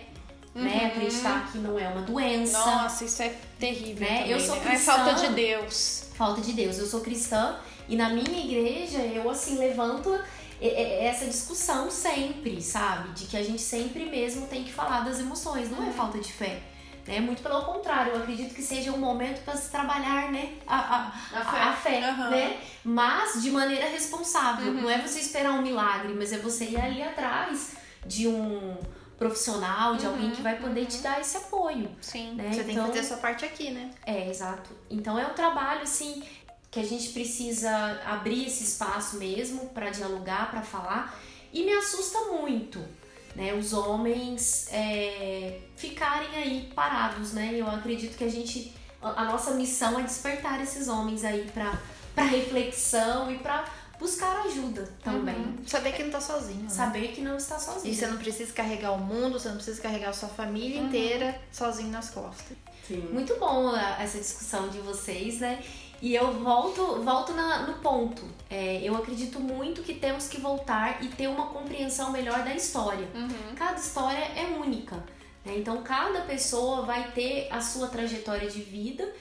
né? uhum. né? Acreditar que não é uma doença. Nossa, isso é terrível. Né? Também, eu sou cristã. É falta de Deus. Falta de Deus. Eu sou cristã e na minha igreja eu assim levanto essa discussão sempre, sabe? De que a gente sempre mesmo tem que falar das emoções, não é uhum. falta de fé. Né? Muito pelo contrário, eu acredito que seja um momento para se trabalhar né? a, a, a fé, a fé uhum. né? mas de maneira responsável. Uhum. Não é você esperar um milagre, mas é você ir ali atrás de um profissional, de uhum, alguém que vai poder uhum. te dar esse apoio. Sim, né? você então, tem que então fazer a sua parte aqui, né? É, exato. Então é um trabalho, assim, que a gente precisa abrir esse espaço mesmo para dialogar, para falar. E me assusta muito, né? Os homens é, ficarem aí parados, né? Eu acredito que a gente... A nossa missão é despertar esses homens aí para reflexão e para buscar ajuda também. Uhum. Saber que não tá sozinho. Né? Saber que não está sozinho. E você não precisa carregar o mundo, você não precisa carregar a sua família uhum. inteira sozinho nas costas. Sim. Muito bom essa discussão de vocês, né? E eu volto, volto na, no ponto. É, eu acredito muito que temos que voltar e ter uma compreensão melhor da história. Uhum. Cada história é única. Né? Então, cada pessoa vai ter a sua trajetória de vida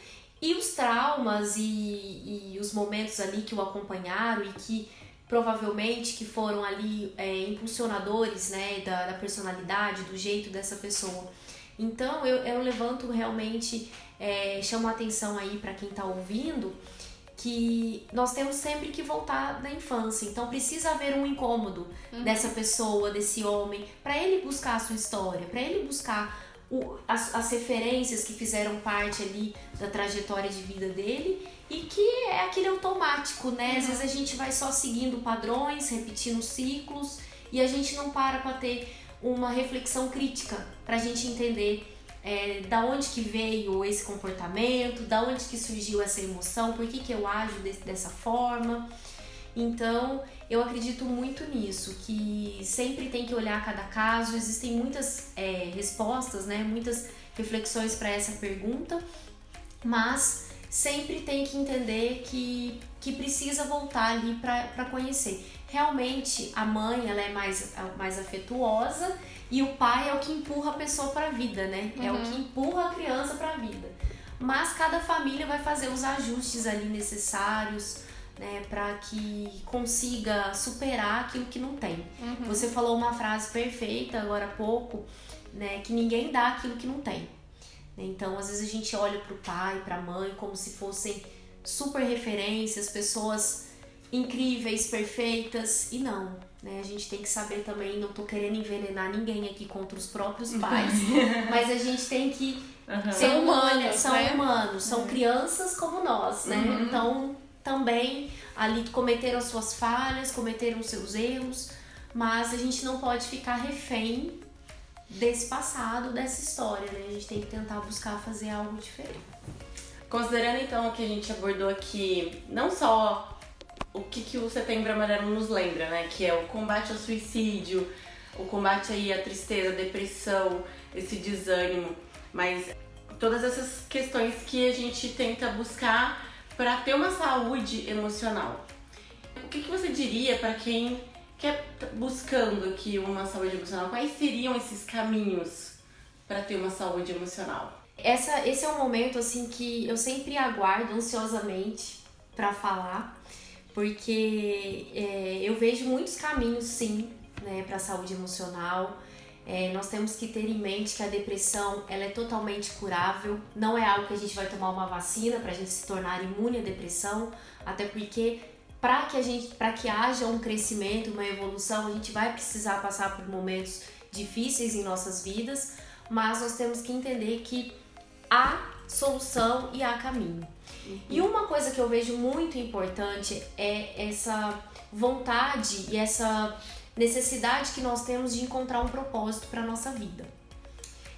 e os traumas e, e os momentos ali que o acompanharam e que provavelmente que foram ali é, impulsionadores né, da, da, personalidade, do jeito dessa pessoa. Então eu, eu levanto realmente, é, chamo a atenção aí para quem está ouvindo, que nós temos sempre que voltar na infância. Então precisa haver um incômodo uhum. dessa pessoa, desse homem, para ele buscar a sua história, para ele buscar o, as, as referências que fizeram parte ali da trajetória de vida dele e que é aquele automático, né? Às uhum. vezes a gente vai só seguindo padrões, repetindo ciclos e a gente não para para ter uma reflexão crítica para a gente entender é, da onde que veio esse comportamento, da onde que surgiu essa emoção, por que, que eu ajo de, dessa forma. Então, eu acredito muito nisso, que sempre tem que olhar cada caso, existem muitas é, respostas, né, muitas reflexões para essa pergunta, mas sempre tem que entender que, que precisa voltar ali para conhecer. Realmente, a mãe ela é mais, mais afetuosa e o pai é o que empurra a pessoa para a vida, né? Uhum. É o uhum. que empurra a criança para a vida. Mas cada família vai fazer os ajustes ali necessários, né, para que consiga superar aquilo que não tem. Uhum. Você falou uma frase perfeita agora há pouco, né, que ninguém dá aquilo que não tem. Então, às vezes a gente olha para o pai, para a mãe como se fossem super referências, pessoas incríveis, perfeitas, e não. Né? A gente tem que saber também, não tô querendo envenenar ninguém aqui contra os próprios pais, mas a gente tem que uhum. ser humanos, são né? humanos, são uhum. crianças como nós, né? Uhum. Então, também ali cometeram suas falhas, cometeram seus erros, mas a gente não pode ficar refém desse passado, dessa história, né? A gente tem que tentar buscar fazer algo diferente. Considerando então o que a gente abordou aqui, não só o que, que o Setembro Amarelo nos lembra, né? Que é o combate ao suicídio, o combate aí à tristeza, à depressão, esse desânimo, mas todas essas questões que a gente tenta buscar para ter uma saúde emocional. O que, que você diria para quem quer buscando aqui uma saúde emocional? Quais seriam esses caminhos para ter uma saúde emocional? Essa, esse é um momento assim que eu sempre aguardo ansiosamente para falar, porque é, eu vejo muitos caminhos sim, né, para a saúde emocional. É, nós temos que ter em mente que a depressão ela é totalmente curável, não é algo que a gente vai tomar uma vacina para a gente se tornar imune à depressão, até porque para que a gente, para que haja um crescimento, uma evolução, a gente vai precisar passar por momentos difíceis em nossas vidas, mas nós temos que entender que há solução e há caminho. Uhum. E uma coisa que eu vejo muito importante é essa vontade e essa necessidade que nós temos de encontrar um propósito para nossa vida.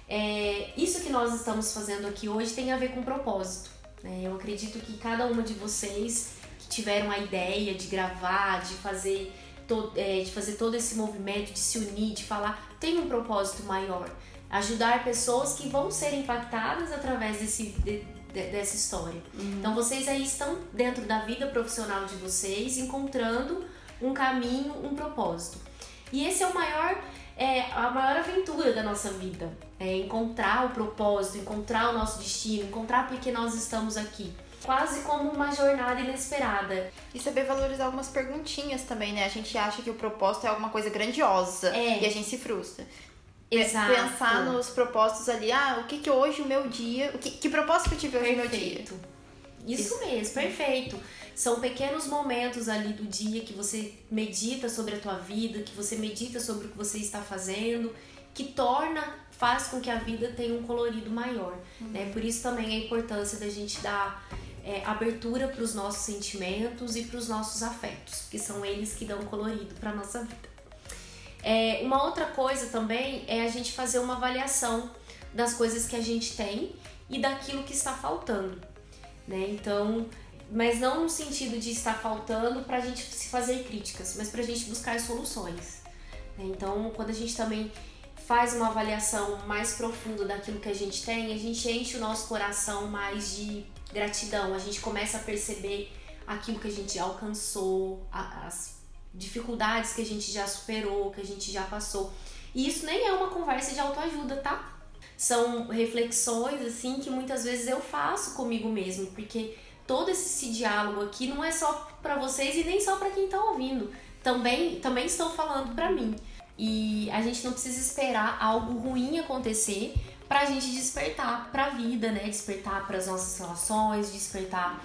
É, isso que nós estamos fazendo aqui hoje tem a ver com propósito. Né? Eu acredito que cada uma de vocês que tiveram a ideia de gravar, de fazer, todo, é, de fazer todo esse movimento, de se unir, de falar, tem um propósito maior. Ajudar pessoas que vão ser impactadas através desse, de, de, dessa história. Uhum. Então vocês aí estão dentro da vida profissional de vocês, encontrando um caminho, um propósito. E esse é o maior, é, a maior aventura da nossa vida. É encontrar o propósito, encontrar o nosso destino, encontrar porque nós estamos aqui. Quase como uma jornada inesperada. E saber valorizar algumas perguntinhas também, né? A gente acha que o propósito é alguma coisa grandiosa é. e a gente se frustra. Exato. Pensar nos propósitos ali, ah, o que que hoje o meu dia, o que, que propósito que eu tive hoje perfeito. no meu dia? Isso, Isso mesmo, perfeito. São pequenos momentos ali do dia que você medita sobre a tua vida, que você medita sobre o que você está fazendo, que torna, faz com que a vida tenha um colorido maior. Uhum. Né? Por isso também a importância da gente dar é, abertura para os nossos sentimentos e para os nossos afetos, que são eles que dão colorido para nossa vida. É, uma outra coisa também é a gente fazer uma avaliação das coisas que a gente tem e daquilo que está faltando. Né? Então, mas não no sentido de estar faltando para a gente se fazer críticas, mas para a gente buscar soluções. Né? Então, quando a gente também faz uma avaliação mais profunda daquilo que a gente tem, a gente enche o nosso coração mais de gratidão, a gente começa a perceber aquilo que a gente alcançou, as dificuldades que a gente já superou, que a gente já passou. E isso nem é uma conversa de autoajuda, tá? são reflexões assim que muitas vezes eu faço comigo mesmo, porque todo esse diálogo aqui não é só para vocês e nem só para quem tá ouvindo. Também também estou falando para mim. E a gente não precisa esperar algo ruim acontecer pra gente despertar pra vida, né? Despertar para as nossas relações, despertar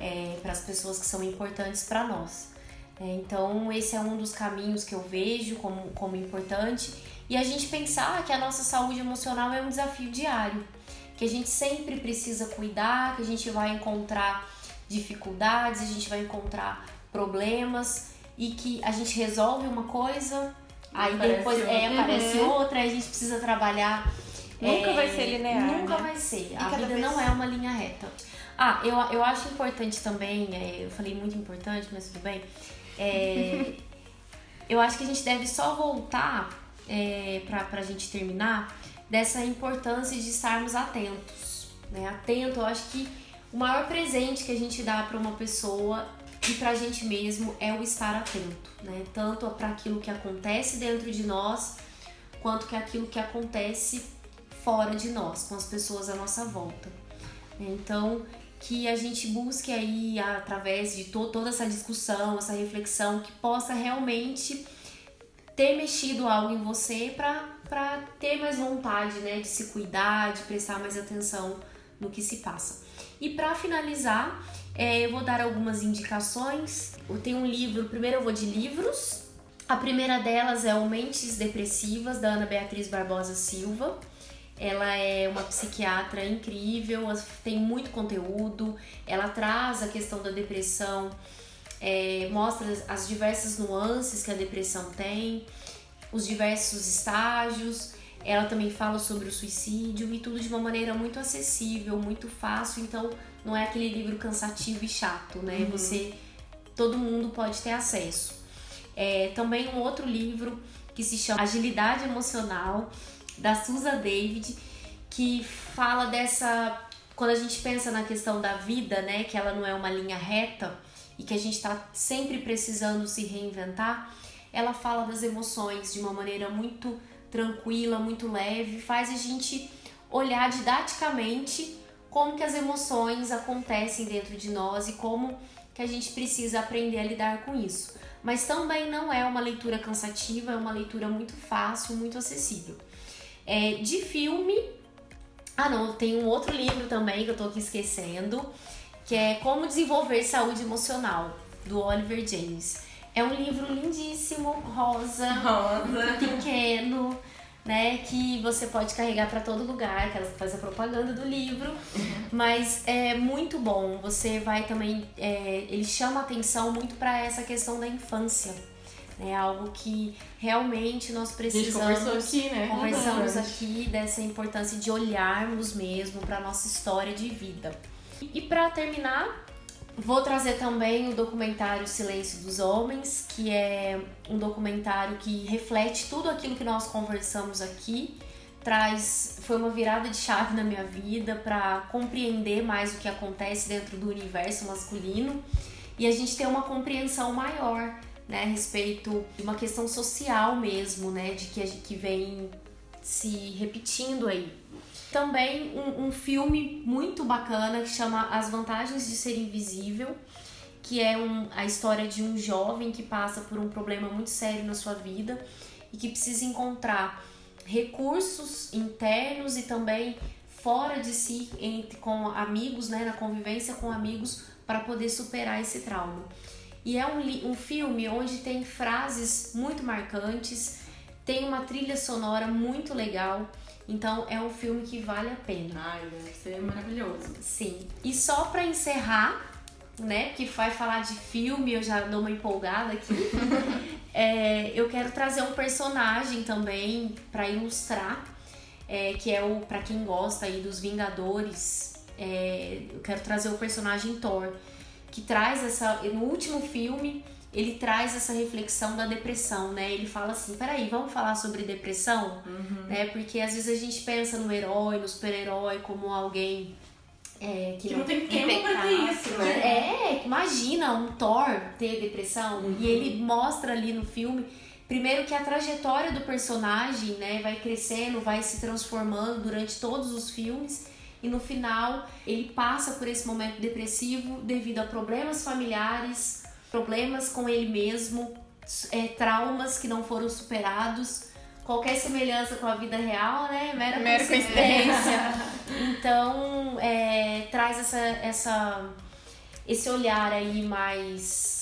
é, para as pessoas que são importantes para nós. É, então, esse é um dos caminhos que eu vejo como, como importante. E a gente pensar que a nossa saúde emocional é um desafio diário, que a gente sempre precisa cuidar, que a gente vai encontrar dificuldades, a gente vai encontrar problemas e que a gente resolve uma coisa, aí Aparece depois é, outra. aparece Uhum. outra, a gente precisa trabalhar. Nunca é, vai ser linear, Nunca né? vai ser. E A vida vez- não é uma linha reta. Ah, eu, eu acho importante também, é, eu falei muito importante, mas tudo bem. É, eu acho que a gente deve só voltar é, pra, pra gente terminar dessa importância de estarmos atentos. Né? Atento, eu acho que o maior presente que a gente dá pra uma pessoa e pra gente mesmo é o estar atento, né? Tanto para aquilo que acontece dentro de nós, quanto que aquilo que acontece fora de nós, com as pessoas à nossa volta. Então, que a gente busque aí, através de to toda essa discussão, essa reflexão, que possa realmente ter mexido algo em você para ter mais vontade, né, de se cuidar, de prestar mais atenção no que se passa. E para finalizar, é, eu vou dar algumas indicações. Eu tenho um livro, primeiro eu vou de livros. A primeira delas é o Mentes Depressivas, da Ana Beatriz Barbosa Silva. Ela é uma psiquiatra incrível, tem muito conteúdo, ela traz a questão da depressão, é, mostra as- as diversas nuances que a depressão tem, os diversos estágios. Ela também fala sobre o suicídio e tudo de uma maneira muito acessível, muito fácil. Então, não é aquele livro cansativo e chato, né? Você, todo mundo pode ter acesso. É, também um outro livro que se chama Agilidade Emocional, da Susa David, que fala dessa. Quando a gente pensa na questão da vida, né? Que ela não é uma linha reta e que a gente está sempre precisando se reinventar, ela fala das emoções de uma maneira muito tranquila, muito leve, faz a gente olhar didaticamente como que as emoções acontecem dentro de nós e como que a gente precisa aprender a lidar com isso. Mas também não é uma leitura cansativa, é uma leitura muito fácil, muito acessível. É, de filme, ah não, tem um outro livro também que eu tô aqui esquecendo, que é Como Desenvolver Saúde Emocional, do Oliver James. É um livro lindíssimo, rosa, Rosa. pequeno, né, que você pode carregar para todo lugar, que ela faz a propaganda do livro, mas é muito bom. Você vai também, é, ele chama atenção muito para essa questão da infância, né, algo que realmente nós A gente conversou precisamos aqui, né? Conversamos Bastante. aqui dessa importância de olharmos mesmo para nossa história de vida. E para terminar, vou trazer também o documentário Silêncio dos Homens, que é um documentário que reflete tudo aquilo que nós conversamos aqui. Traz, foi uma virada de chave na minha vida para compreender mais o que acontece dentro do universo masculino e a gente ter uma compreensão maior né, a respeito de uma questão social mesmo, né, de que, que vem se repetindo aí. Também um, um filme muito bacana que chama As Vantagens de Ser Invisível, que é um- a história de um jovem que passa por um problema muito sério na sua vida e que precisa encontrar recursos internos e também fora de si, entre, com amigos, né, na convivência com amigos, para poder superar esse trauma. E é um, um filme onde tem frases muito marcantes, tem uma trilha sonora muito legal, então é um filme que vale a pena. Ai, deve ser maravilhoso. Sim. E só pra encerrar, né, que vai falar de filme, eu já dou uma empolgada aqui. é, eu quero trazer um personagem também pra ilustrar, é, que é o para quem gosta aí dos Vingadores. é, eu quero trazer o personagem Thor, que traz essa no último filme ele traz essa reflexão da depressão, né? Ele fala assim, peraí, vamos falar sobre depressão? Né? Porque às vezes a gente pensa no herói, no super-herói como alguém é, que, Que não tem tempo pra ter isso, né? é, imagina um Thor ter depressão Uhum. e ele mostra ali no filme Primeiro que a trajetória do personagem, né, vai crescendo, vai se transformando durante todos os filmes e no final ele passa por esse momento depressivo devido a problemas familiares, problemas com ele mesmo, é, traumas que não foram superados, qualquer semelhança com a vida real, né? Mera, Mera coincidência. então é, traz essa, essa, esse olhar aí mais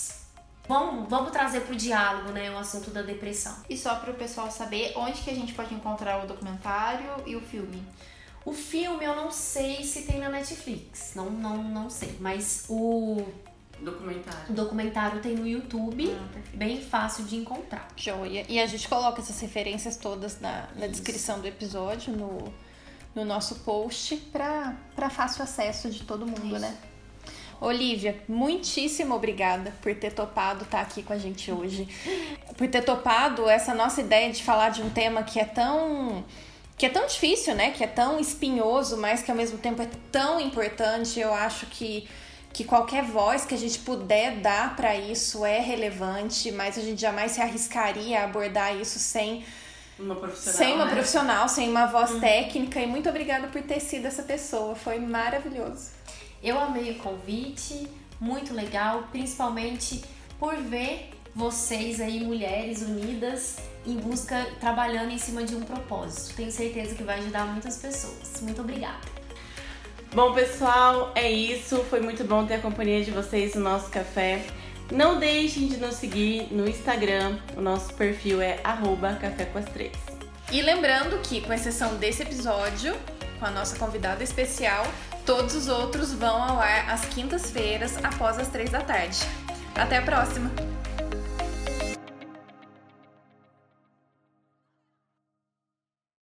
Vamos, vamos trazer para o diálogo, né, o assunto da depressão. E só para o pessoal saber onde que a gente pode encontrar o documentário e o filme. O filme eu não sei se tem na Netflix, não, não, não sei, mas o documentário, o documentário tem no YouTube, ah, bem fácil de encontrar. Joia. E a gente coloca essas referências todas na, na descrição do episódio, no, no nosso post, para fácil acesso de todo mundo, Isso. né? Olivia, muitíssimo obrigada por ter topado estar aqui com a gente hoje. Por ter topado essa nossa ideia de falar de um tema que é tão que é tão difícil, né? Que é tão espinhoso, mas que ao mesmo tempo é tão importante. Eu acho que que qualquer voz que a gente puder dar para isso é relevante, mas a gente jamais se arriscaria a abordar isso sem uma profissional, sem uma né? profissional, sem uma voz uhum. técnica. E muito obrigada por ter sido essa pessoa, foi maravilhoso. Eu amei o convite, muito legal, principalmente por ver vocês aí, mulheres unidas, em busca, trabalhando em cima de um propósito. Tenho certeza que vai ajudar muitas pessoas. Muito obrigada. Bom, pessoal, é isso. Foi muito bom ter a companhia de vocês no nosso café. Não deixem de nos seguir no Instagram. O nosso perfil é café com as três. E lembrando que, com exceção desse episódio, com a nossa convidada especial, Todos os outros vão ao ar às quintas-feiras, após as três da tarde. Até a próxima!